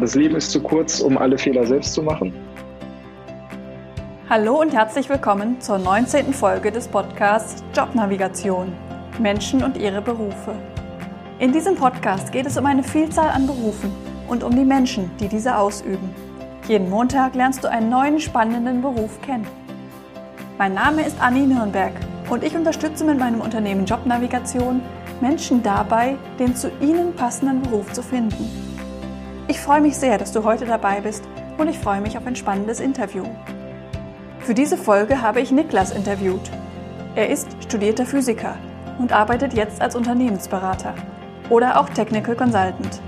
Das Leben ist zu kurz, um alle Fehler selbst zu machen. Hallo und herzlich willkommen zur 19. Folge des Podcasts Jobnavigation. Menschen und ihre Berufe. In diesem Podcast geht es um eine Vielzahl an Berufen und um die Menschen, die diese ausüben. Jeden Montag lernst du einen neuen spannenden Beruf kennen. Mein Name ist Anni Nürnberg und ich unterstütze mit meinem Unternehmen Jobnavigation Menschen dabei, den zu ihnen passenden Beruf zu finden. Ich freue mich sehr, dass du heute dabei bist und ich freue mich auf ein spannendes Interview. Für diese Folge habe ich Niklas interviewt. Er ist studierter Physiker und arbeitet jetzt als Unternehmensberater oder auch Technical Consultant.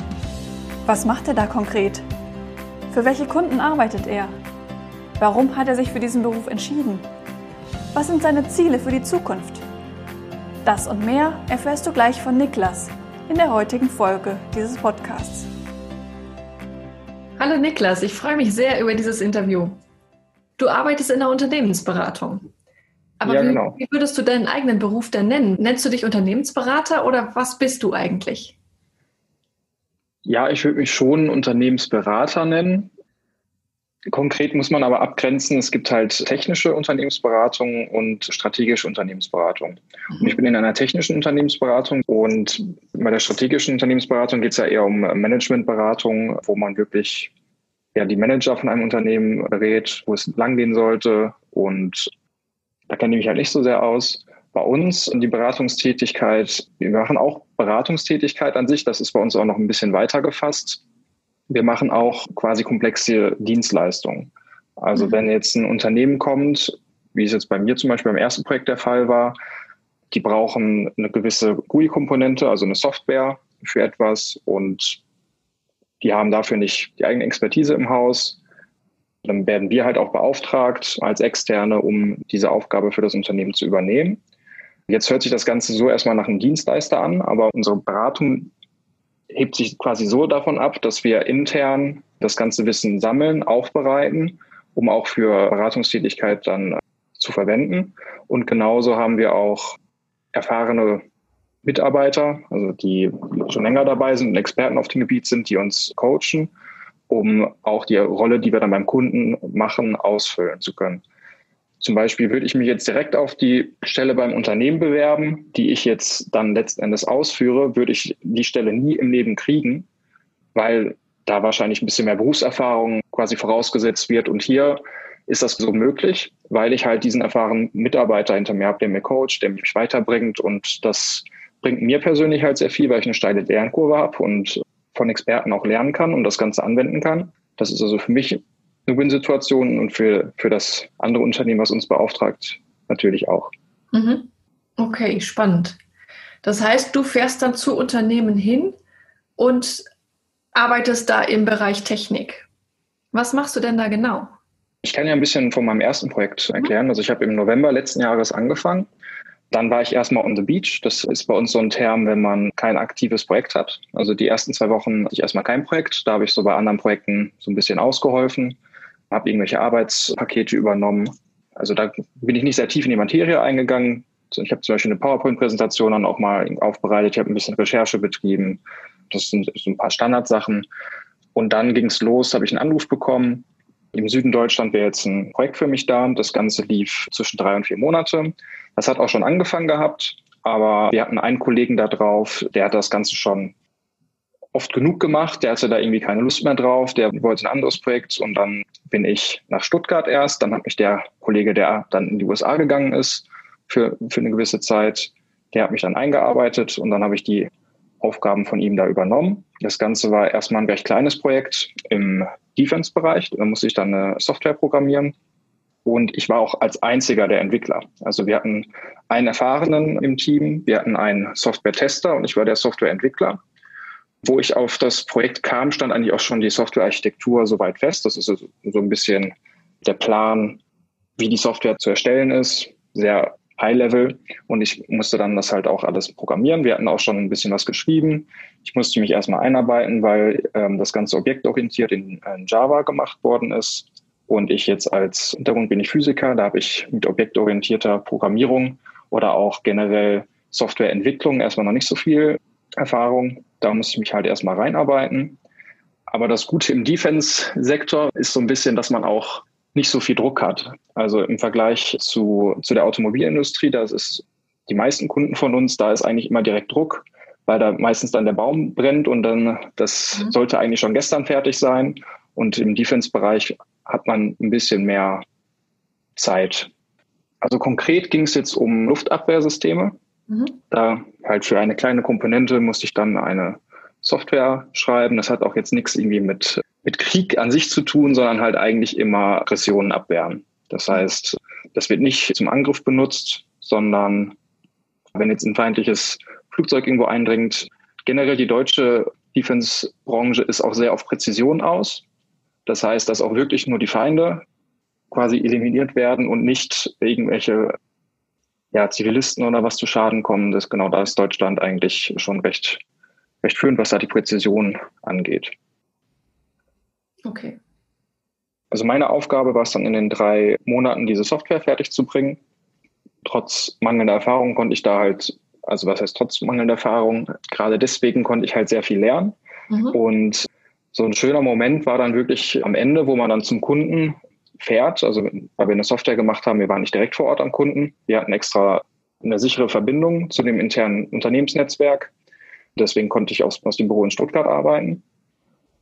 Was macht er da konkret? Für welche Kunden arbeitet er? Warum hat er sich für diesen Beruf entschieden? Was sind seine Ziele für die Zukunft? Das und mehr erfährst du gleich von Niklas in der heutigen Folge dieses Podcasts. Hallo Niklas, ich freue mich sehr über dieses Interview. Du arbeitest in der Unternehmensberatung. Aber ja, genau. wie, wie würdest du deinen eigenen Beruf denn nennen? Nennst du dich Unternehmensberater oder was bist du eigentlich? Ja, ich würde mich schon Unternehmensberater nennen. Konkret muss man aber abgrenzen, es gibt halt technische Unternehmensberatung und strategische Unternehmensberatung. Und ich bin in einer technischen Unternehmensberatung und bei der strategischen Unternehmensberatung geht es ja eher um Managementberatung, wo man wirklich ja, die Manager von einem Unternehmen berät, wo es langgehen sollte. Und da kenne ich mich halt nicht so sehr aus. Bei uns die Beratungstätigkeit, wir machen auch Beratungstätigkeit an sich, das ist bei uns auch noch ein bisschen weiter gefasst. Wir machen auch quasi komplexe Dienstleistungen. Also mhm. wenn jetzt ein Unternehmen kommt, wie es jetzt bei mir zum Beispiel beim ersten Projekt der Fall war, die brauchen eine gewisse GUI-Komponente, also eine Software für etwas und die haben dafür nicht die eigene Expertise im Haus. Dann werden wir halt auch beauftragt als Externe, um diese Aufgabe für das Unternehmen zu übernehmen. Jetzt hört sich das Ganze so erstmal nach einem Dienstleister an, aber unsere Beratung hebt sich quasi so davon ab, dass wir intern das ganze Wissen sammeln, aufbereiten, um auch für Beratungstätigkeit dann zu verwenden. Und genauso haben wir auch erfahrene Mitarbeiter, also die schon länger dabei sind und Experten auf dem Gebiet sind, die uns coachen, um auch die Rolle, die wir dann beim Kunden machen, ausfüllen zu können. Zum Beispiel würde ich mich jetzt direkt auf die Stelle beim Unternehmen bewerben, die ich jetzt dann letzten Endes ausführe, würde ich die Stelle nie im Leben kriegen, weil da wahrscheinlich ein bisschen mehr Berufserfahrung quasi vorausgesetzt wird. Und hier ist das so möglich, weil ich halt diesen erfahrenen Mitarbeiter hinter mir habe, der mir coacht, der mich weiterbringt. Und das bringt mir persönlich halt sehr viel, weil ich eine steile Lernkurve habe und von Experten auch lernen kann und das Ganze anwenden kann. Das ist also für mich eine Win-Situation und für, für das andere Unternehmen, was uns beauftragt, natürlich auch. Mhm. Okay, spannend. Das heißt, du fährst dann zu Unternehmen hin und arbeitest da im Bereich Technik. Was machst du denn da genau? Ich kann ja ein bisschen von meinem ersten Projekt erklären. Also ich habe im November letzten Jahres angefangen. Dann war ich erstmal on the beach. Das ist bei uns so ein Term, wenn man kein aktives Projekt hat. Also die ersten zwei Wochen hatte ich erstmal kein Projekt. Da habe ich so bei anderen Projekten so ein bisschen ausgeholfen habe irgendwelche Arbeitspakete übernommen. Also da bin ich nicht sehr tief in die Materie eingegangen. Ich habe zum Beispiel eine PowerPoint-Präsentation dann auch mal aufbereitet. Ich habe ein bisschen Recherche betrieben. Das sind so ein paar Standardsachen. Und dann ging es los, habe ich einen Anruf bekommen. Im Süden Deutschland wäre jetzt ein Projekt für mich da. Das Ganze lief zwischen drei und vier Monate. Das hat auch schon angefangen gehabt, aber wir hatten einen Kollegen da drauf, der hat das Ganze schon oft genug gemacht. Der hatte da irgendwie keine Lust mehr drauf. Der wollte ein anderes Projekt und dann bin ich nach Stuttgart erst. Dann hat mich der Kollege, der dann in die USA gegangen ist für, für eine gewisse Zeit, der hat mich dann eingearbeitet und dann habe ich die Aufgaben von ihm da übernommen. Das Ganze war erstmal ein recht kleines Projekt im Defense-Bereich. Da musste ich dann eine Software programmieren. Und ich war auch als einziger der Entwickler. Also wir hatten einen Erfahrenen im Team, wir hatten einen Software-Tester und ich war der Software-Entwickler. Wo ich auf das Projekt kam, stand eigentlich auch schon die Softwarearchitektur soweit fest. Das ist so ein bisschen der Plan, wie die Software zu erstellen ist. Sehr High Level. Und ich musste dann das halt auch alles programmieren. Wir hatten auch schon ein bisschen was geschrieben. Ich musste mich erstmal einarbeiten, weil ähm, das Ganze objektorientiert in, in Java gemacht worden ist. Und ich jetzt als Hintergrund bin ich Physiker. Da habe ich mit objektorientierter Programmierung oder auch generell Softwareentwicklung erstmal noch nicht so viel Erfahrung. Da musste ich mich halt erstmal reinarbeiten. Aber das Gute im Defense-Sektor ist so ein bisschen, dass man auch nicht so viel Druck hat. Also im Vergleich zu, zu der Automobilindustrie, das ist die meisten Kunden von uns, da ist eigentlich immer direkt Druck, weil da meistens dann der Baum brennt und dann das mhm. sollte eigentlich schon gestern fertig sein. Und im Defense-Bereich hat man ein bisschen mehr Zeit. Also konkret ging es jetzt um Luftabwehrsysteme. Mhm. Da halt für eine kleine Komponente musste ich dann eine Software schreiben. Das hat auch jetzt nichts irgendwie mit, mit Krieg an sich zu tun, sondern halt eigentlich immer Aggressionen abwehren. Das heißt, das wird nicht zum Angriff benutzt, sondern wenn jetzt ein feindliches Flugzeug irgendwo eindringt, generell die deutsche Defense-Branche ist auch sehr auf Präzision aus. Das heißt, dass auch wirklich nur die Feinde quasi eliminiert werden und nicht irgendwelche ja, Zivilisten oder was zu Schaden kommen. Das genau da ist Deutschland eigentlich schon recht, recht führend, was da die Präzision angeht. Okay. Also meine Aufgabe war es dann in den drei Monaten, diese Software fertig zu bringen. Trotz mangelnder Erfahrung konnte ich da halt, also was heißt trotz mangelnder Erfahrung, gerade deswegen konnte ich halt sehr viel lernen. Mhm. Und so ein schöner Moment war dann wirklich am Ende, wo man dann zum Kunden fährt, also weil wir eine Software gemacht haben, wir waren nicht direkt vor Ort am Kunden. Wir hatten extra eine sichere Verbindung zu dem internen Unternehmensnetzwerk. Deswegen konnte ich aus, aus dem Büro in Stuttgart arbeiten.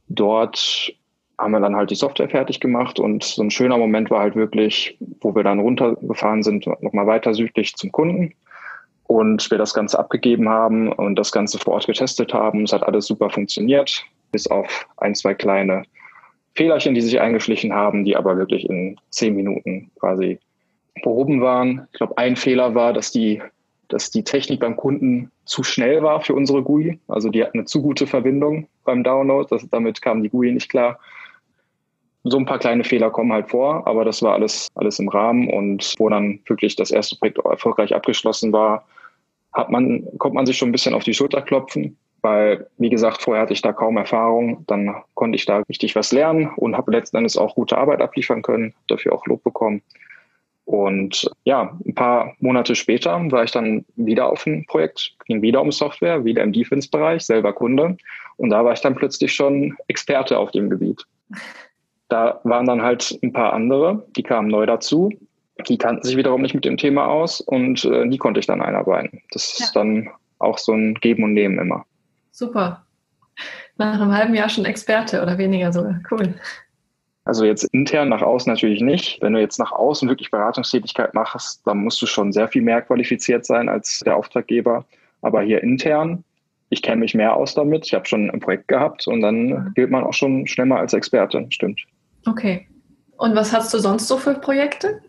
Dort haben wir dann halt die Software fertig gemacht und so ein schöner Moment war halt wirklich, wo wir dann runtergefahren sind, nochmal weiter südlich zum Kunden und wir das Ganze abgegeben haben und das Ganze vor Ort getestet haben. Es hat alles super funktioniert, bis auf ein, zwei kleine Fehlerchen, die sich eingeschlichen haben, die aber wirklich in zehn Minuten quasi behoben waren. Ich glaube, ein Fehler war, dass die, dass die Technik beim Kunden zu schnell war für unsere GUI. Also die hat eine zu gute Verbindung beim Download. Das, damit kam die GUI nicht klar. So ein paar kleine Fehler kommen halt vor, aber das war alles, alles im Rahmen und wo dann wirklich das erste Projekt erfolgreich abgeschlossen war, hat man, kommt man sich schon ein bisschen auf die Schulter klopfen weil, wie gesagt, vorher hatte ich da kaum Erfahrung. Dann konnte ich da richtig was lernen und habe letzten Endes auch gute Arbeit abliefern können, dafür auch Lob bekommen. Und ja, ein paar Monate später war ich dann wieder auf ein Projekt, ging wieder um Software, wieder im Defense-Bereich, selber Kunde. Und da war ich dann plötzlich schon Experte auf dem Gebiet. Da waren dann halt ein paar andere, die kamen neu dazu. Die kannten sich wiederum nicht mit dem Thema aus und äh, die konnte ich dann einarbeiten. Das ja. ist dann auch so ein Geben und Nehmen immer. Super. Nach einem halben Jahr schon Experte oder weniger sogar. Cool. Also jetzt intern nach außen natürlich nicht. Wenn du jetzt nach außen wirklich Beratungstätigkeit machst, dann musst du schon sehr viel mehr qualifiziert sein als der Auftraggeber. Aber hier intern, ich kenne mich mehr aus damit. Ich habe schon ein Projekt gehabt und dann gilt man auch schon schnell mal als Experte. Stimmt. Okay. Und was hast du sonst so für Projekte?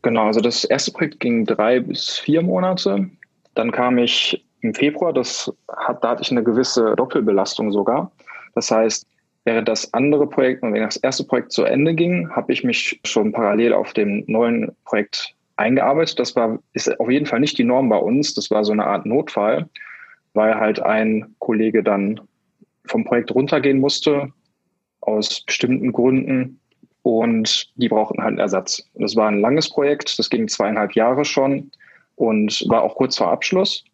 Genau, also das erste Projekt ging drei bis vier Monate. Dann kam ich im Februar, das hat, da hatte ich eine gewisse Doppelbelastung sogar. Das heißt, während das andere Projekt und das erste Projekt zu Ende ging, habe ich mich schon parallel auf dem neuen Projekt eingearbeitet. Das war, ist auf jeden Fall nicht die Norm bei uns. Das war so eine Art Notfall, weil halt ein Kollege dann vom Projekt runtergehen musste aus bestimmten Gründen und die brauchten halt einen Ersatz. Das war ein langes Projekt, das ging zweieinhalb Jahre schon und war auch kurz vor Abschluss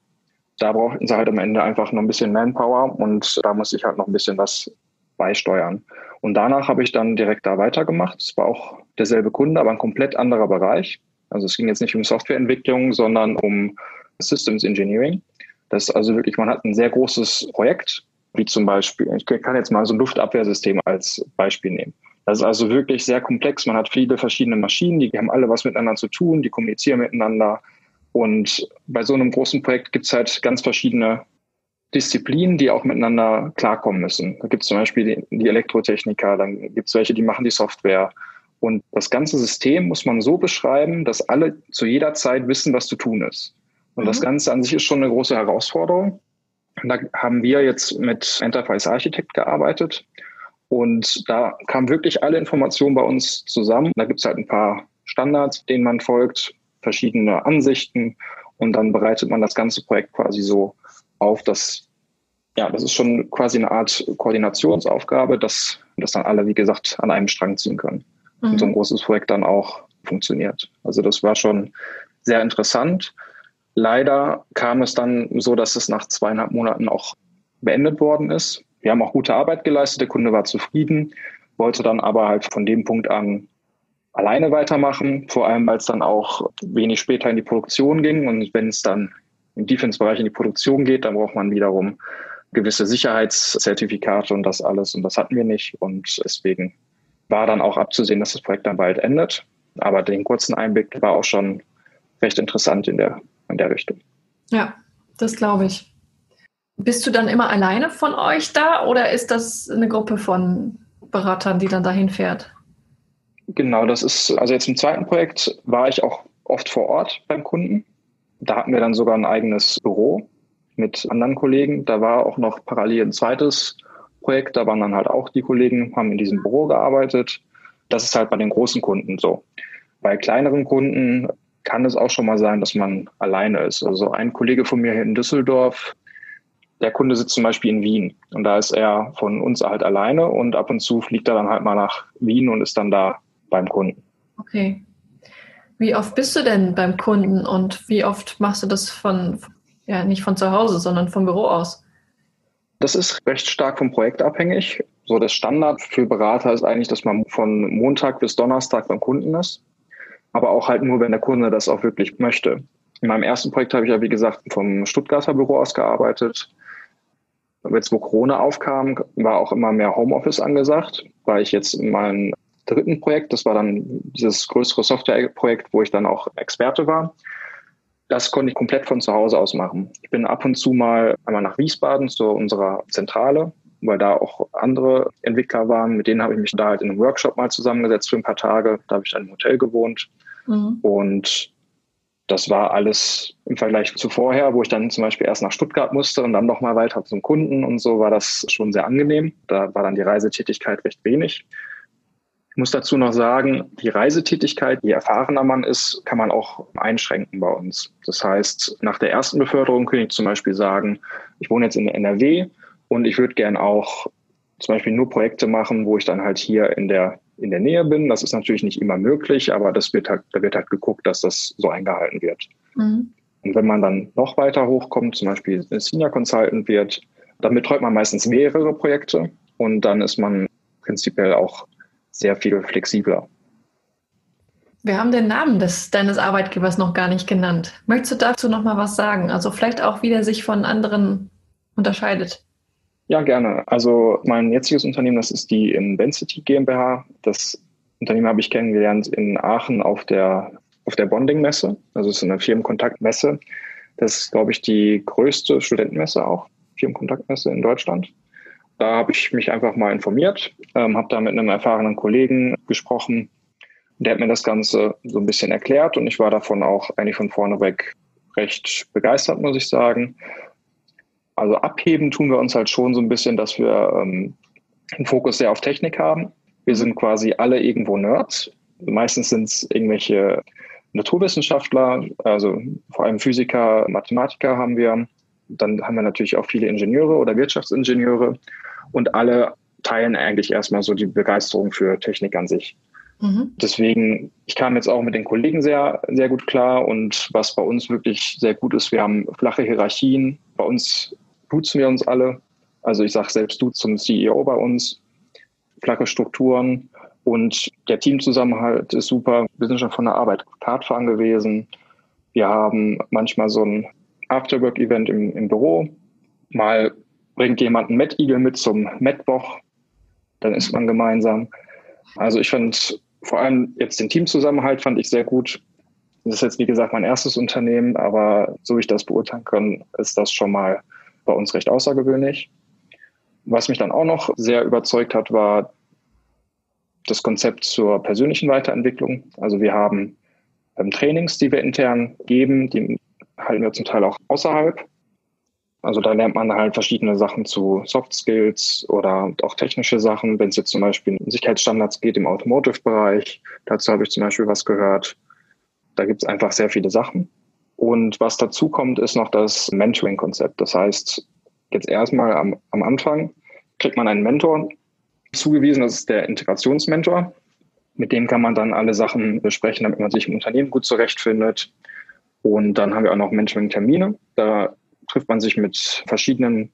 da brauchten sie halt am Ende einfach noch ein bisschen Manpower und da muss ich halt noch ein bisschen was beisteuern. Und danach habe ich dann direkt da weitergemacht. Es war auch derselbe Kunde, aber ein komplett anderer Bereich. Also es ging jetzt nicht um Softwareentwicklung, sondern um Systems Engineering. Das ist also wirklich, man hat ein sehr großes Projekt, wie zum Beispiel, ich kann jetzt mal so ein Luftabwehrsystem als Beispiel nehmen. Das ist also wirklich sehr komplex. Man hat viele verschiedene Maschinen, die haben alle was miteinander zu tun, die kommunizieren miteinander. Und bei so einem großen Projekt gibt es halt ganz verschiedene Disziplinen, die auch miteinander klarkommen müssen. Da gibt es zum Beispiel die, die Elektrotechniker, dann gibt es welche, die machen die Software. Und das ganze System muss man so beschreiben, dass alle zu jeder Zeit wissen, was zu tun ist. Und mhm. das Ganze an sich ist schon eine große Herausforderung. Und da haben wir jetzt mit Enterprise Architect gearbeitet. Und da kamen wirklich alle Informationen bei uns zusammen. Da gibt es halt ein paar Standards, denen man folgt verschiedene Ansichten und dann bereitet man das ganze Projekt quasi so auf, dass ja, das ist schon quasi eine Art Koordinationsaufgabe, dass, dass dann alle, wie gesagt, an einem Strang ziehen können. Mhm. Und so ein mhm. großes Projekt dann auch funktioniert. Also das war schon sehr interessant. Leider kam es dann so, dass es nach zweieinhalb Monaten auch beendet worden ist. wir haben auch gute Arbeit geleistet, der Kunde war zufrieden, wollte dann aber halt von dem Punkt an alleine weitermachen, vor allem weil es dann auch wenig später in die Produktion ging. Und wenn es dann im Defense-Bereich in die Produktion geht, dann braucht man wiederum gewisse Sicherheitszertifikate und das alles. Und das hatten wir nicht. Und deswegen war dann auch abzusehen, dass das Projekt dann bald endet. Aber den kurzen Einblick war auch schon recht interessant in der, in der Richtung. Ja, das glaube ich. Bist du dann immer alleine von euch da oder ist das eine Gruppe von Beratern, die dann dahin fährt? Genau, das ist, also jetzt im zweiten Projekt war ich auch oft vor Ort beim Kunden. Da hatten wir dann sogar ein eigenes Büro mit anderen Kollegen. Da war auch noch parallel ein zweites Projekt. Da waren dann halt auch die Kollegen, haben in diesem Büro gearbeitet. Das ist halt bei den großen Kunden so. Bei kleineren Kunden kann es auch schon mal sein, dass man alleine ist. Also ein Kollege von mir hier in Düsseldorf, der Kunde sitzt zum Beispiel in Wien und da ist er von uns halt alleine und ab und zu fliegt er dann halt mal nach Wien und ist dann da beim Kunden. Okay. Wie oft bist du denn beim Kunden und wie oft machst du das von, ja, nicht von zu Hause, sondern vom Büro aus? Das ist recht stark vom Projekt abhängig. So das Standard für Berater ist eigentlich, dass man von Montag bis Donnerstag beim Kunden ist. Aber auch halt nur, wenn der Kunde das auch wirklich möchte. In meinem ersten Projekt habe ich ja, wie gesagt, vom Stuttgarter Büro aus gearbeitet. Jetzt, wo Corona aufkam, war auch immer mehr Homeoffice angesagt, weil ich jetzt in meinem dritten Projekt, das war dann dieses größere Softwareprojekt, wo ich dann auch Experte war. Das konnte ich komplett von zu Hause aus machen. Ich bin ab und zu mal einmal nach Wiesbaden zu unserer Zentrale, weil da auch andere Entwickler waren. Mit denen habe ich mich da halt in einem Workshop mal zusammengesetzt für ein paar Tage. Da habe ich dann im Hotel gewohnt. Mhm. Und das war alles im Vergleich zu vorher, wo ich dann zum Beispiel erst nach Stuttgart musste und dann nochmal weiter zum Kunden und so, war das schon sehr angenehm. Da war dann die Reisetätigkeit recht wenig. Ich muss dazu noch sagen, die Reisetätigkeit, je erfahrener man ist, kann man auch einschränken bei uns. Das heißt, nach der ersten Beförderung könnte ich zum Beispiel sagen, ich wohne jetzt in NRW und ich würde gern auch zum Beispiel nur Projekte machen, wo ich dann halt hier in der, in der Nähe bin. Das ist natürlich nicht immer möglich, aber das wird halt, da wird halt geguckt, dass das so eingehalten wird. Mhm. Und wenn man dann noch weiter hochkommt, zum Beispiel Senior Consultant wird, dann betreut man meistens mehrere Projekte und dann ist man prinzipiell auch sehr viel flexibler. Wir haben den Namen des, deines Arbeitgebers noch gar nicht genannt. Möchtest du dazu noch mal was sagen? Also vielleicht auch, wie der sich von anderen unterscheidet? Ja, gerne. Also mein jetziges Unternehmen, das ist die Invensity GmbH. Das Unternehmen habe ich kennengelernt in Aachen auf der, auf der Bonding-Messe. Also es ist eine Firmenkontaktmesse. Das ist, glaube ich, die größte Studentenmesse auch, Firmenkontaktmesse in Deutschland. Da habe ich mich einfach mal informiert, ähm, habe da mit einem erfahrenen Kollegen gesprochen. Der hat mir das Ganze so ein bisschen erklärt und ich war davon auch eigentlich von vorne weg recht begeistert, muss ich sagen. Also abheben tun wir uns halt schon so ein bisschen, dass wir ähm, einen Fokus sehr auf Technik haben. Wir sind quasi alle irgendwo Nerds. Meistens sind es irgendwelche Naturwissenschaftler, also vor allem Physiker, Mathematiker haben wir. Dann haben wir natürlich auch viele Ingenieure oder Wirtschaftsingenieure und alle teilen eigentlich erstmal so die Begeisterung für Technik an sich. Mhm. Deswegen, ich kam jetzt auch mit den Kollegen sehr, sehr gut klar und was bei uns wirklich sehr gut ist, wir haben flache Hierarchien. Bei uns duzen wir uns alle. Also ich sage selbst du zum CEO bei uns. Flache Strukturen und der Teamzusammenhalt ist super. Wir sind schon von der Arbeit Kartfahren gewesen. Wir haben manchmal so ein Afterwork-Event im, im Büro. Mal bringt jemand einen Met-Igel mit zum Metwoch, dann ist man gemeinsam. Also ich fand vor allem jetzt den Teamzusammenhalt fand ich sehr gut. Das ist jetzt, wie gesagt, mein erstes Unternehmen, aber so wie ich das beurteilen kann, ist das schon mal bei uns recht außergewöhnlich. Was mich dann auch noch sehr überzeugt hat, war das Konzept zur persönlichen Weiterentwicklung. Also wir haben ähm, Trainings, die wir intern geben, die halten wir zum Teil auch außerhalb. Also da lernt man halt verschiedene Sachen zu Soft Skills oder auch technische Sachen, wenn es jetzt zum Beispiel um Sicherheitsstandards geht im Automotive-Bereich. Dazu habe ich zum Beispiel was gehört. Da gibt es einfach sehr viele Sachen. Und was dazu kommt, ist noch das Mentoring-Konzept. Das heißt, jetzt erstmal am, am Anfang kriegt man einen Mentor zugewiesen, das ist der Integrationsmentor. Mit dem kann man dann alle Sachen besprechen, damit man sich im Unternehmen gut zurechtfindet. Und dann haben wir auch noch Mentoring-Termine. Da trifft man sich mit verschiedenen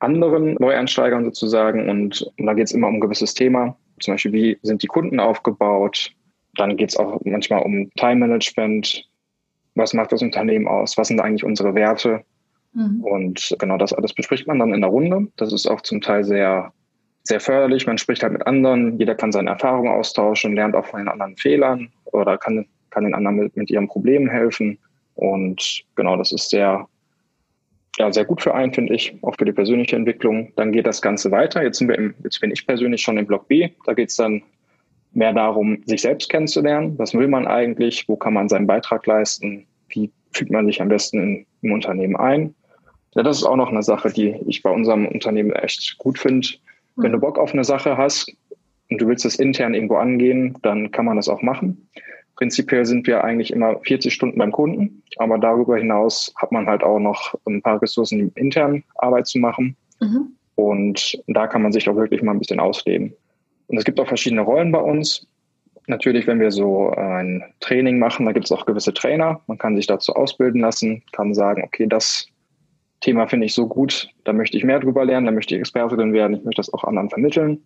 anderen Neueinsteigern sozusagen. Und, da geht es immer um ein gewisses Thema. Zum Beispiel, wie sind die Kunden aufgebaut? Dann geht es auch manchmal um Time Management. Was macht das Unternehmen aus? Was sind eigentlich unsere Werte? Mhm. Und genau das alles bespricht man dann in der Runde. Das ist auch zum Teil sehr, sehr förderlich. Man spricht halt mit anderen. Jeder kann seine Erfahrungen austauschen, lernt auch von den anderen Fehlern oder kann, kann den anderen mit, mit ihren Problemen helfen. Und genau, das ist sehr, ja, sehr gut für einen, finde ich, auch für die persönliche Entwicklung. Dann geht das Ganze weiter. Jetzt, sind wir im, jetzt bin ich persönlich schon im Block B. Da geht es dann mehr darum, sich selbst kennenzulernen. Was will man eigentlich? Wo kann man seinen Beitrag leisten? Wie fügt man sich am besten in, im Unternehmen ein? Ja, das ist auch noch eine Sache, die ich bei unserem Unternehmen echt gut finde. Wenn du Bock auf eine Sache hast und du willst es intern irgendwo angehen, dann kann man das auch machen. Prinzipiell sind wir eigentlich immer 40 Stunden beim Kunden, aber darüber hinaus hat man halt auch noch ein paar Ressourcen, intern Arbeit zu machen. Mhm. Und da kann man sich auch wirklich mal ein bisschen ausleben. Und es gibt auch verschiedene Rollen bei uns. Natürlich, wenn wir so ein Training machen, da gibt es auch gewisse Trainer. Man kann sich dazu ausbilden lassen, kann sagen, okay, das Thema finde ich so gut, da möchte ich mehr drüber lernen, da möchte ich Experte drin werden, ich möchte das auch anderen vermitteln.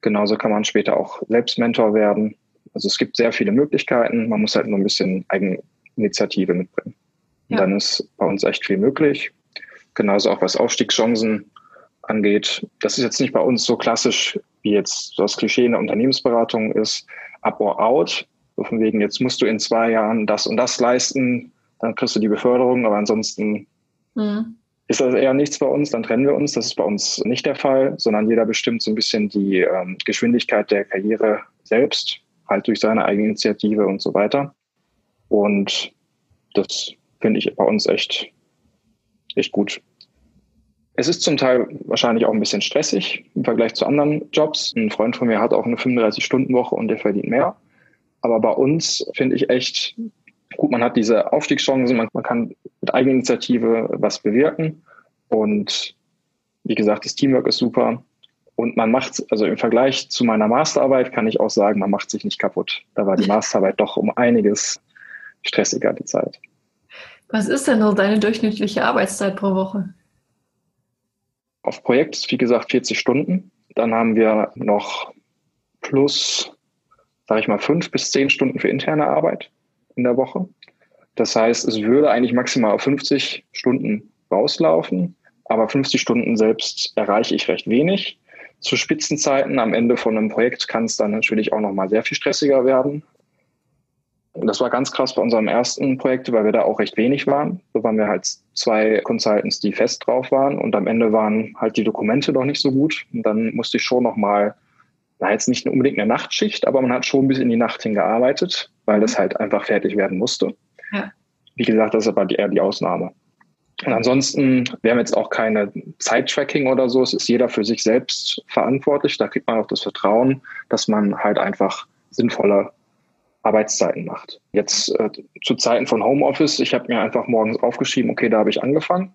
Genauso kann man später auch selbst Mentor werden. Also es gibt sehr viele Möglichkeiten. Man muss halt nur ein bisschen Eigeninitiative mitbringen. Und ja. dann ist bei uns echt viel möglich. Genauso auch was Aufstiegschancen angeht. Das ist jetzt nicht bei uns so klassisch, wie jetzt das Klischee in der Unternehmensberatung ist, up or out. So von wegen, jetzt musst du in zwei Jahren das und das leisten, dann kriegst du die Beförderung, aber ansonsten mhm. ist das eher nichts bei uns, dann trennen wir uns. Das ist bei uns nicht der Fall, sondern jeder bestimmt so ein bisschen die ähm, Geschwindigkeit der Karriere selbst halt durch seine eigene Initiative und so weiter. Und das finde ich bei uns echt, echt gut. Es ist zum Teil wahrscheinlich auch ein bisschen stressig im Vergleich zu anderen Jobs. Ein Freund von mir hat auch eine 35-Stunden-Woche und der verdient mehr. Aber bei uns finde ich echt gut, man hat diese Aufstiegschancen, man, man kann mit Eigeninitiative was bewirken. Und wie gesagt, das Teamwork ist super. Und man macht, also im Vergleich zu meiner Masterarbeit kann ich auch sagen, man macht sich nicht kaputt. Da war die Masterarbeit doch um einiges stressiger, die Zeit. Was ist denn so deine durchschnittliche Arbeitszeit pro Woche? Auf Projekt ist wie gesagt 40 Stunden. Dann haben wir noch plus, sage ich mal, fünf bis zehn Stunden für interne Arbeit in der Woche. Das heißt, es würde eigentlich maximal auf 50 Stunden rauslaufen, aber 50 Stunden selbst erreiche ich recht wenig zu Spitzenzeiten am Ende von einem Projekt kann es dann natürlich auch nochmal sehr viel stressiger werden. Das war ganz krass bei unserem ersten Projekt, weil wir da auch recht wenig waren. So waren wir halt zwei Consultants, die fest drauf waren und am Ende waren halt die Dokumente doch nicht so gut. Und dann musste ich schon nochmal, na jetzt nicht unbedingt eine Nachtschicht, aber man hat schon bis in die Nacht hingearbeitet, weil das halt einfach fertig werden musste. Ja. Wie gesagt, das ist aber eher die Ausnahme. Und ansonsten, wir haben jetzt auch keine Zeittracking oder so. Es ist jeder für sich selbst verantwortlich. Da kriegt man auch das Vertrauen, dass man halt einfach sinnvolle Arbeitszeiten macht. Jetzt äh, zu Zeiten von Homeoffice, ich habe mir einfach morgens aufgeschrieben, okay, da habe ich angefangen.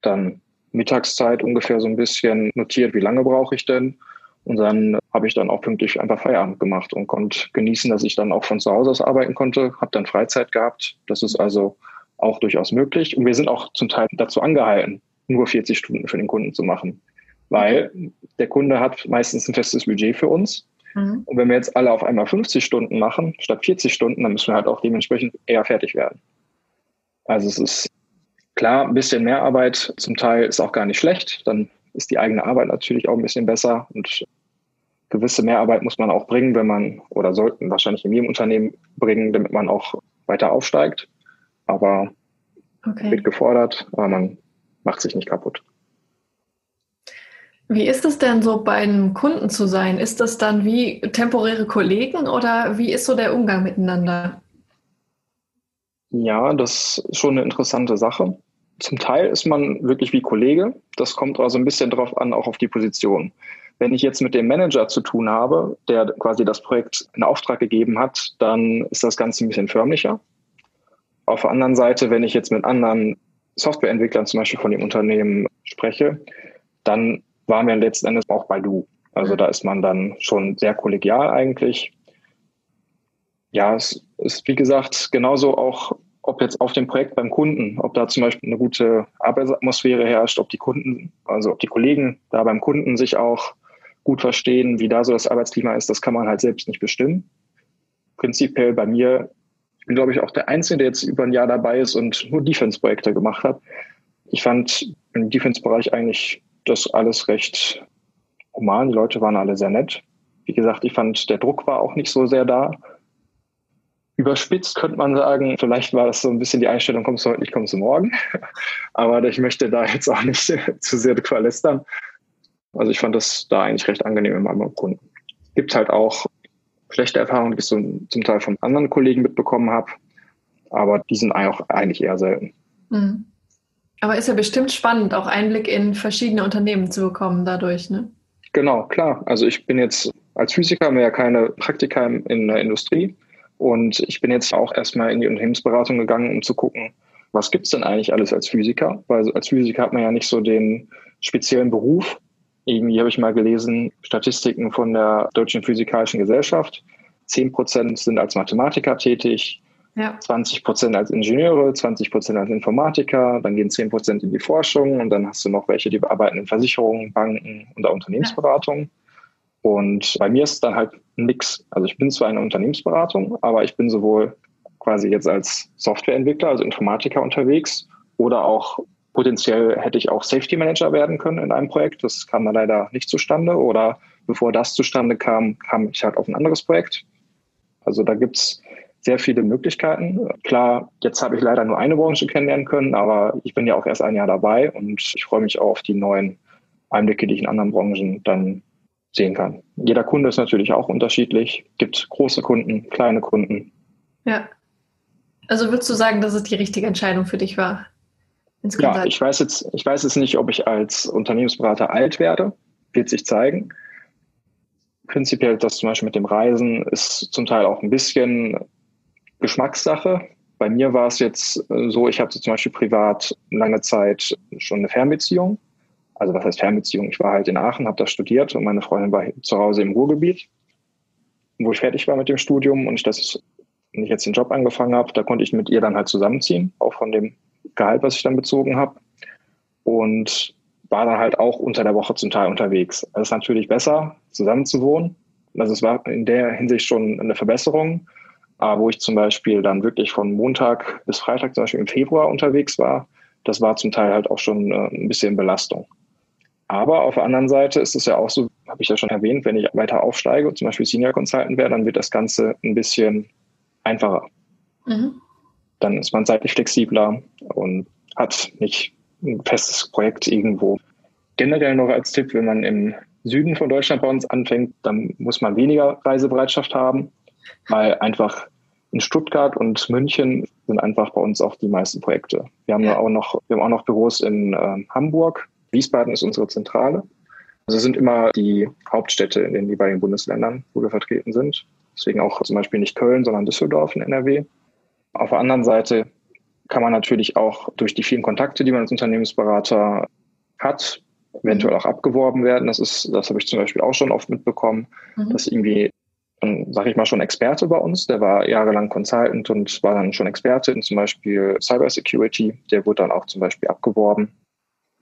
Dann Mittagszeit ungefähr so ein bisschen notiert, wie lange brauche ich denn. Und dann habe ich dann auch pünktlich einfach Feierabend gemacht und konnte genießen, dass ich dann auch von zu Hause aus arbeiten konnte, habe dann Freizeit gehabt. Das ist also auch durchaus möglich. Und wir sind auch zum Teil dazu angehalten, nur 40 Stunden für den Kunden zu machen, weil der Kunde hat meistens ein festes Budget für uns. Mhm. Und wenn wir jetzt alle auf einmal 50 Stunden machen, statt 40 Stunden, dann müssen wir halt auch dementsprechend eher fertig werden. Also es ist klar, ein bisschen mehr Arbeit zum Teil ist auch gar nicht schlecht. Dann ist die eigene Arbeit natürlich auch ein bisschen besser und gewisse Mehrarbeit muss man auch bringen, wenn man oder sollten wahrscheinlich in jedem Unternehmen bringen, damit man auch weiter aufsteigt aber okay. wird gefordert, aber man macht sich nicht kaputt. Wie ist es denn so bei einem Kunden zu sein? Ist das dann wie temporäre Kollegen oder wie ist so der Umgang miteinander? Ja, das ist schon eine interessante Sache. Zum Teil ist man wirklich wie Kollege. Das kommt also ein bisschen drauf an, auch auf die Position. Wenn ich jetzt mit dem Manager zu tun habe, der quasi das Projekt in Auftrag gegeben hat, dann ist das Ganze ein bisschen förmlicher. Auf der anderen Seite, wenn ich jetzt mit anderen Softwareentwicklern zum Beispiel von dem Unternehmen spreche, dann waren wir letzten Endes auch bei Du. Also da ist man dann schon sehr kollegial eigentlich. Ja, es ist wie gesagt genauso auch ob jetzt auf dem Projekt beim Kunden, ob da zum Beispiel eine gute Arbeitsatmosphäre herrscht, ob die Kunden, also ob die Kollegen da beim Kunden sich auch gut verstehen, wie da so das Arbeitsklima ist, das kann man halt selbst nicht bestimmen. Prinzipiell bei mir, ich bin glaube ich auch der Einzige, der jetzt über ein Jahr dabei ist und nur Defense-Projekte gemacht hat. Ich fand im Defense-Bereich eigentlich das alles recht human. Die Leute waren alle sehr nett. Wie gesagt, ich fand, der Druck war auch nicht so sehr da. Überspitzt könnte man sagen, vielleicht war das so ein bisschen die Einstellung, kommst du heute nicht, kommst du morgen. Aber ich möchte da jetzt auch nicht zu sehr verlästern. Also ich fand das da eigentlich recht angenehm in meinem Kunden. Gibt halt auch schlechte Erfahrungen, die ich so zum Teil von anderen Kollegen mitbekommen habe. Aber die sind auch eigentlich eher selten. Mhm. Aber ist ja bestimmt spannend, auch Einblick in verschiedene Unternehmen zu bekommen dadurch, ne? Genau, klar. Also ich bin jetzt als Physiker mehr keine Praktika in der Industrie, und ich bin jetzt auch erstmal in die Unternehmensberatung gegangen, um zu gucken, was gibt's denn eigentlich alles als Physiker? Weil als Physiker hat man ja nicht so den speziellen Beruf. Irgendwie habe ich mal gelesen, Statistiken von der Deutschen Physikalischen Gesellschaft. Zehn Prozent sind als Mathematiker tätig, ja. 20 Prozent als Ingenieure, 20 Prozent als Informatiker, dann gehen 10 Prozent in die Forschung und dann hast du noch welche, die arbeiten in Versicherungen, Banken und der Unternehmensberatung. Ja. Und bei mir ist es dann halt ein Mix. Also ich bin zwar eine Unternehmensberatung, aber ich bin sowohl quasi jetzt als Softwareentwickler, also Informatiker unterwegs oder auch potenziell hätte ich auch Safety Manager werden können in einem Projekt. Das kam da leider nicht zustande oder bevor das zustande kam, kam ich halt auf ein anderes Projekt. Also da gibt's sehr viele Möglichkeiten. Klar, jetzt habe ich leider nur eine Branche kennenlernen können, aber ich bin ja auch erst ein Jahr dabei und ich freue mich auch auf die neuen Einblicke, die ich in anderen Branchen dann sehen kann. Jeder Kunde ist natürlich auch unterschiedlich. Es gibt große Kunden, kleine Kunden. Ja. Also würdest du sagen, dass es die richtige Entscheidung für dich war? Ja, ich weiß jetzt, ich weiß jetzt nicht, ob ich als Unternehmensberater alt werde. Wird sich zeigen. Prinzipiell das zum Beispiel mit dem Reisen ist zum Teil auch ein bisschen Geschmackssache. Bei mir war es jetzt so, ich hatte zum Beispiel privat lange Zeit schon eine Fernbeziehung also was heißt Fernbeziehung? Ich war halt in Aachen, habe da studiert und meine Freundin war zu Hause im Ruhrgebiet, wo ich fertig war mit dem Studium und ich das, wenn ich jetzt den Job angefangen habe, da konnte ich mit ihr dann halt zusammenziehen, auch von dem Gehalt, was ich dann bezogen habe. Und war dann halt auch unter der Woche zum Teil unterwegs. Das ist natürlich besser, zusammen zu wohnen. Also es war in der Hinsicht schon eine Verbesserung. Aber wo ich zum Beispiel dann wirklich von Montag bis Freitag zum Beispiel im Februar unterwegs war, das war zum Teil halt auch schon äh, ein bisschen Belastung. Aber auf der anderen Seite ist es ja auch so, habe ich ja schon erwähnt, wenn ich weiter aufsteige und zum Beispiel Senior Consultant wäre, dann wird das Ganze ein bisschen einfacher. Mhm. Dann ist man zeitlich flexibler und hat nicht ein festes Projekt irgendwo. Generell noch als Tipp, wenn man im Süden von Deutschland bei uns anfängt, dann muss man weniger Reisebereitschaft haben, weil einfach in Stuttgart und München sind einfach bei uns auch die meisten Projekte. Wir haben ja auch noch, wir haben auch noch Büros in äh, Hamburg, Wiesbaden ist unsere Zentrale. Also sind immer die Hauptstädte in den jeweiligen Bundesländern, wo wir vertreten sind. Deswegen auch zum Beispiel nicht Köln, sondern Düsseldorf in NRW. Auf der anderen Seite kann man natürlich auch durch die vielen Kontakte, die man als Unternehmensberater hat, eventuell auch abgeworben werden. Das ist, das habe ich zum Beispiel auch schon oft mitbekommen, mhm. dass irgendwie, sage ich mal, schon Experte bei uns, der war jahrelang Consultant und war dann schon Experte in zum Beispiel Cybersecurity, der wurde dann auch zum Beispiel abgeworben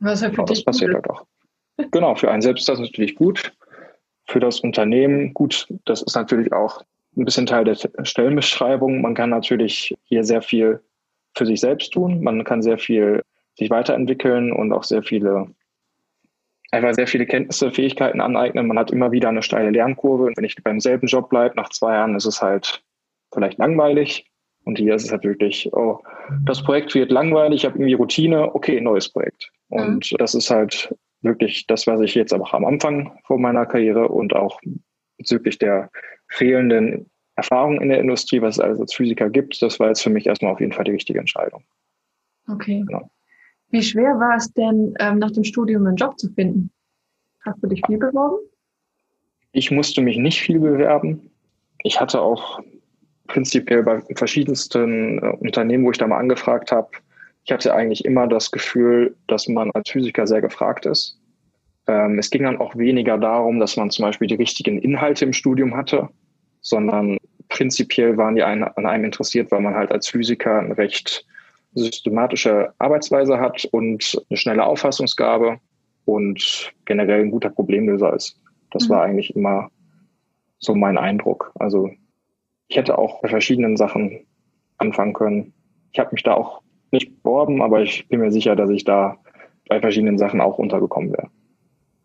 was halt genau, das passiert halt auch. Genau, für einen selbst ist das natürlich gut. Für das Unternehmen gut. Das ist natürlich auch ein bisschen Teil der Stellenbeschreibung. Man kann natürlich hier sehr viel für sich selbst tun. Man kann sehr viel sich weiterentwickeln und auch sehr viele, einfach sehr viele Kenntnisse, Fähigkeiten aneignen. Man hat immer wieder eine steile Lernkurve. Und wenn ich beim selben Job bleibe, nach zwei Jahren ist es halt vielleicht langweilig. Und hier ist es halt wirklich, oh, das Projekt wird langweilig, ich habe irgendwie Routine, okay, neues Projekt. Und mhm. das ist halt wirklich das, was ich jetzt auch am Anfang von meiner Karriere und auch bezüglich der fehlenden Erfahrung in der Industrie, was es alles als Physiker gibt, das war jetzt für mich erstmal auf jeden Fall die richtige Entscheidung. Okay. Genau. Wie schwer war es denn, ähm, nach dem Studium einen Job zu finden? Hast du dich viel beworben? Ich musste mich nicht viel bewerben. Ich hatte auch prinzipiell bei verschiedensten äh, Unternehmen, wo ich da mal angefragt habe, ich hatte eigentlich immer das Gefühl, dass man als Physiker sehr gefragt ist. Ähm, es ging dann auch weniger darum, dass man zum Beispiel die richtigen Inhalte im Studium hatte, sondern prinzipiell waren die an einem interessiert, weil man halt als Physiker eine recht systematische Arbeitsweise hat und eine schnelle Auffassungsgabe und generell ein guter Problemlöser ist. Das mhm. war eigentlich immer so mein Eindruck. Also ich hätte auch bei verschiedenen Sachen anfangen können. Ich habe mich da auch nicht beworben, aber ich bin mir sicher, dass ich da bei verschiedenen Sachen auch untergekommen wäre.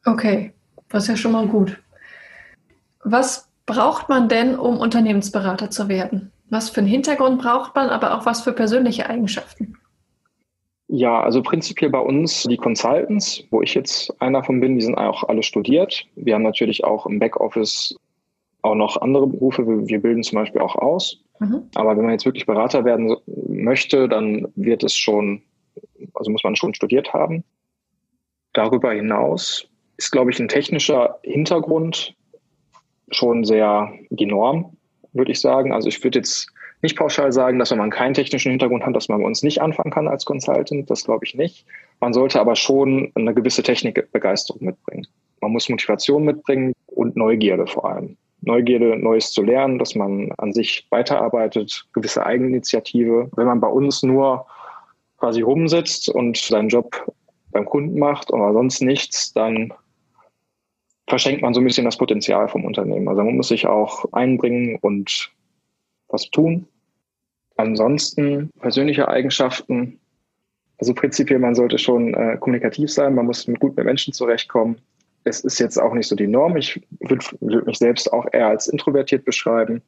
Okay, das ist ja schon mal gut. Was braucht man denn, um Unternehmensberater zu werden? Was für einen Hintergrund braucht man, aber auch was für persönliche Eigenschaften? Ja, also prinzipiell bei uns die Consultants, wo ich jetzt einer von bin, die sind auch alle studiert. Wir haben natürlich auch im Backoffice auch noch andere Berufe. Wir bilden zum Beispiel auch aus. Mhm. Aber wenn man jetzt wirklich Berater werden möchte, dann wird es schon, also muss man schon studiert haben. Darüber hinaus ist, glaube ich, ein technischer Hintergrund schon sehr die Norm, würde ich sagen. Also ich würde jetzt nicht pauschal sagen, dass wenn man keinen technischen Hintergrund hat, dass man bei uns nicht anfangen kann als Consultant. Das glaube ich nicht. Man sollte aber schon eine gewisse Technikbegeisterung mitbringen. Man muss Motivation mitbringen und Neugierde vor allem. Neugierde, Neues zu lernen, dass man an sich weiterarbeitet, gewisse Eigeninitiative. Wenn man bei uns nur quasi rumsitzt und seinen Job beim Kunden macht oder sonst nichts, dann verschenkt man so ein bisschen das Potenzial vom Unternehmen. Also man muss sich auch einbringen und was tun. Ansonsten persönliche Eigenschaften. Also prinzipiell, man sollte schon äh, kommunikativ sein, man muss mit gut mit Menschen zurechtkommen. Es ist jetzt auch nicht so die Norm. Ich würde würd mich selbst auch eher als introvertiert beschreiben.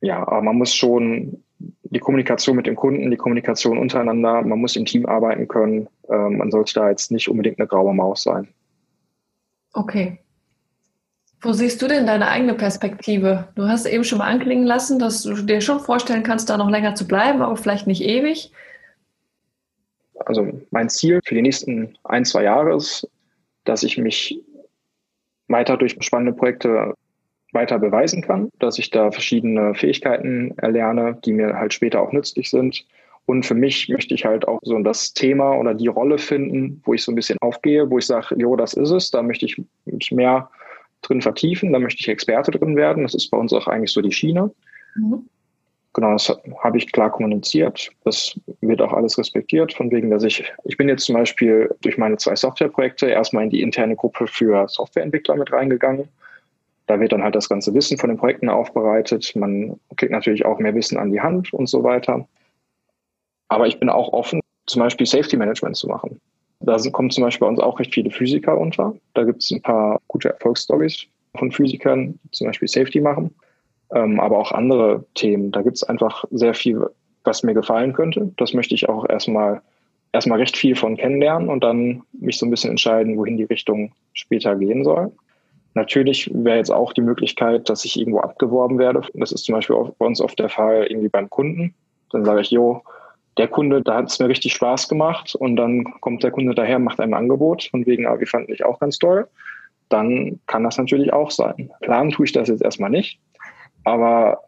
Ja, aber man muss schon die Kommunikation mit dem Kunden, die Kommunikation untereinander, man muss im Team arbeiten können. Ähm, man sollte da jetzt nicht unbedingt eine graue Maus sein. Okay. Wo siehst du denn deine eigene Perspektive? Du hast eben schon mal anklingen lassen, dass du dir schon vorstellen kannst, da noch länger zu bleiben, aber vielleicht nicht ewig. Also mein Ziel für die nächsten ein, zwei Jahre ist, dass ich mich weiter durch spannende Projekte weiter beweisen kann, dass ich da verschiedene Fähigkeiten erlerne, die mir halt später auch nützlich sind. Und für mich möchte ich halt auch so das Thema oder die Rolle finden, wo ich so ein bisschen aufgehe, wo ich sage, jo, das ist es, da möchte ich mich mehr drin vertiefen, da möchte ich Experte drin werden. Das ist bei uns auch eigentlich so die Schiene. Mhm. Genau, das habe ich klar kommuniziert. Das wird auch alles respektiert, von wegen, dass ich, ich bin jetzt zum Beispiel durch meine zwei Softwareprojekte erstmal in die interne Gruppe für Softwareentwickler mit reingegangen. Da wird dann halt das ganze Wissen von den Projekten aufbereitet. Man kriegt natürlich auch mehr Wissen an die Hand und so weiter. Aber ich bin auch offen, zum Beispiel Safety Management zu machen. Da kommen zum Beispiel bei uns auch recht viele Physiker unter. Da gibt es ein paar gute Erfolgsstories von Physikern, die zum Beispiel Safety machen, ähm, aber auch andere Themen. Da gibt es einfach sehr viel, was mir gefallen könnte. Das möchte ich auch erstmal erstmal recht viel von kennenlernen und dann mich so ein bisschen entscheiden, wohin die Richtung später gehen soll. Natürlich wäre jetzt auch die Möglichkeit, dass ich irgendwo abgeworben werde. Das ist zum Beispiel bei uns oft der Fall irgendwie beim Kunden. Dann sage ich, jo, der Kunde, da hat es mir richtig Spaß gemacht und dann kommt der Kunde daher, macht einem Angebot von wegen, ah, wir fanden dich auch ganz toll, dann kann das natürlich auch sein. Planen tue ich das jetzt erstmal nicht, aber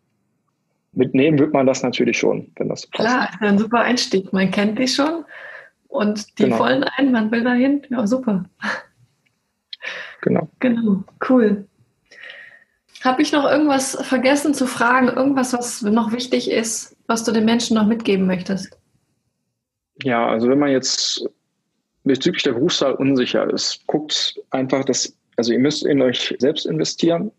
mitnehmen wird man das natürlich schon, wenn das passt. Klar, ein super Einstieg. Man kennt dich schon und die genau. wollen ein, man will dahin. Ja, super. Genau. Genau, cool. Habe ich noch irgendwas vergessen zu fragen? Irgendwas, was noch wichtig ist, was du den Menschen noch mitgeben möchtest? Ja, also wenn man jetzt bezüglich der Berufswahl unsicher ist, guckt einfach, dass, also ihr müsst in euch selbst investieren.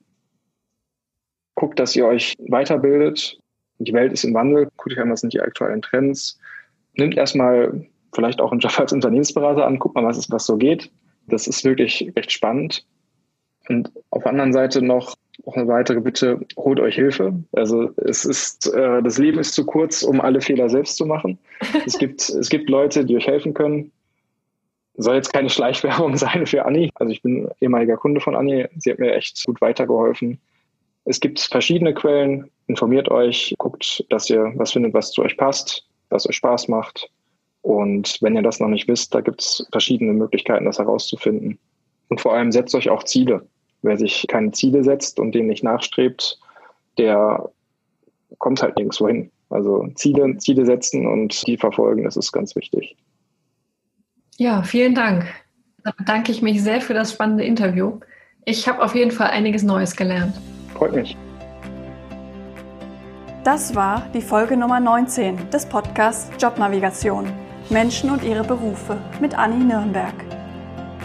Guckt, dass ihr euch weiterbildet. Die Welt ist im Wandel. Guckt euch an, was sind die aktuellen Trends. Nimmt erstmal vielleicht auch einen Job als Unternehmensberater an. Guckt mal, was, ist, was so geht. Das ist wirklich recht spannend. Und auf der anderen Seite noch auch eine weitere Bitte, holt euch Hilfe. Also es ist, äh, das Leben ist zu kurz, um alle Fehler selbst zu machen. Es gibt, es gibt Leute, die euch helfen können. Soll jetzt keine Schleichwerbung sein für Anni. Also ich bin ehemaliger Kunde von Anni. Sie hat mir echt gut weitergeholfen. Es gibt verschiedene Quellen. Informiert euch, guckt, dass ihr was findet, was zu euch passt, was euch Spaß macht. Und wenn ihr das noch nicht wisst, da gibt es verschiedene Möglichkeiten, das herauszufinden. Und vor allem setzt euch auch Ziele. Wer sich keine Ziele setzt und denen nicht nachstrebt, der kommt halt nirgendwo hin. Also Ziele, Ziele setzen und die verfolgen, das ist ganz wichtig. Ja, vielen Dank. Da bedanke ich mich sehr für das spannende Interview. Ich habe auf jeden Fall einiges Neues gelernt. Freut mich. Das war die Folge Nummer 19 des Podcasts Jobnavigation. Menschen und ihre Berufe mit Anni Nürnberg.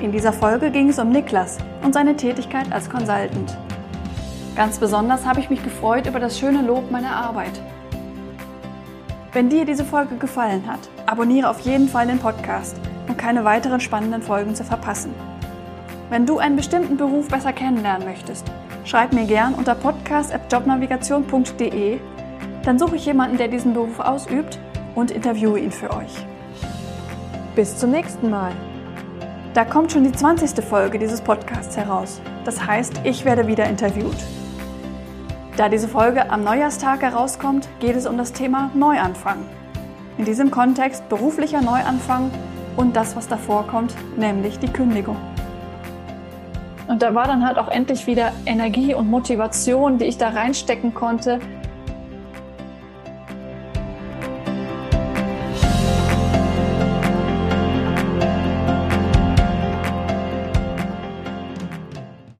In dieser Folge ging es um Niklas und seine Tätigkeit als Consultant. Ganz besonders habe ich mich gefreut über das schöne Lob meiner Arbeit. Wenn dir diese Folge gefallen hat, abonniere auf jeden Fall den Podcast, um keine weiteren spannenden Folgen zu verpassen. Wenn du einen bestimmten Beruf besser kennenlernen möchtest, schreib mir gern unter podcast.jobnavigation.de dann suche ich jemanden, der diesen Beruf ausübt und interviewe ihn für euch. Bis zum nächsten Mal. Da kommt schon die 20. Folge dieses Podcasts heraus. Das heißt, ich werde wieder interviewt. Da diese Folge am Neujahrstag herauskommt, geht es um das Thema Neuanfang. In diesem Kontext beruflicher Neuanfang und das, was davor kommt, nämlich die Kündigung. Und da war dann halt auch endlich wieder Energie und Motivation, die ich da reinstecken konnte,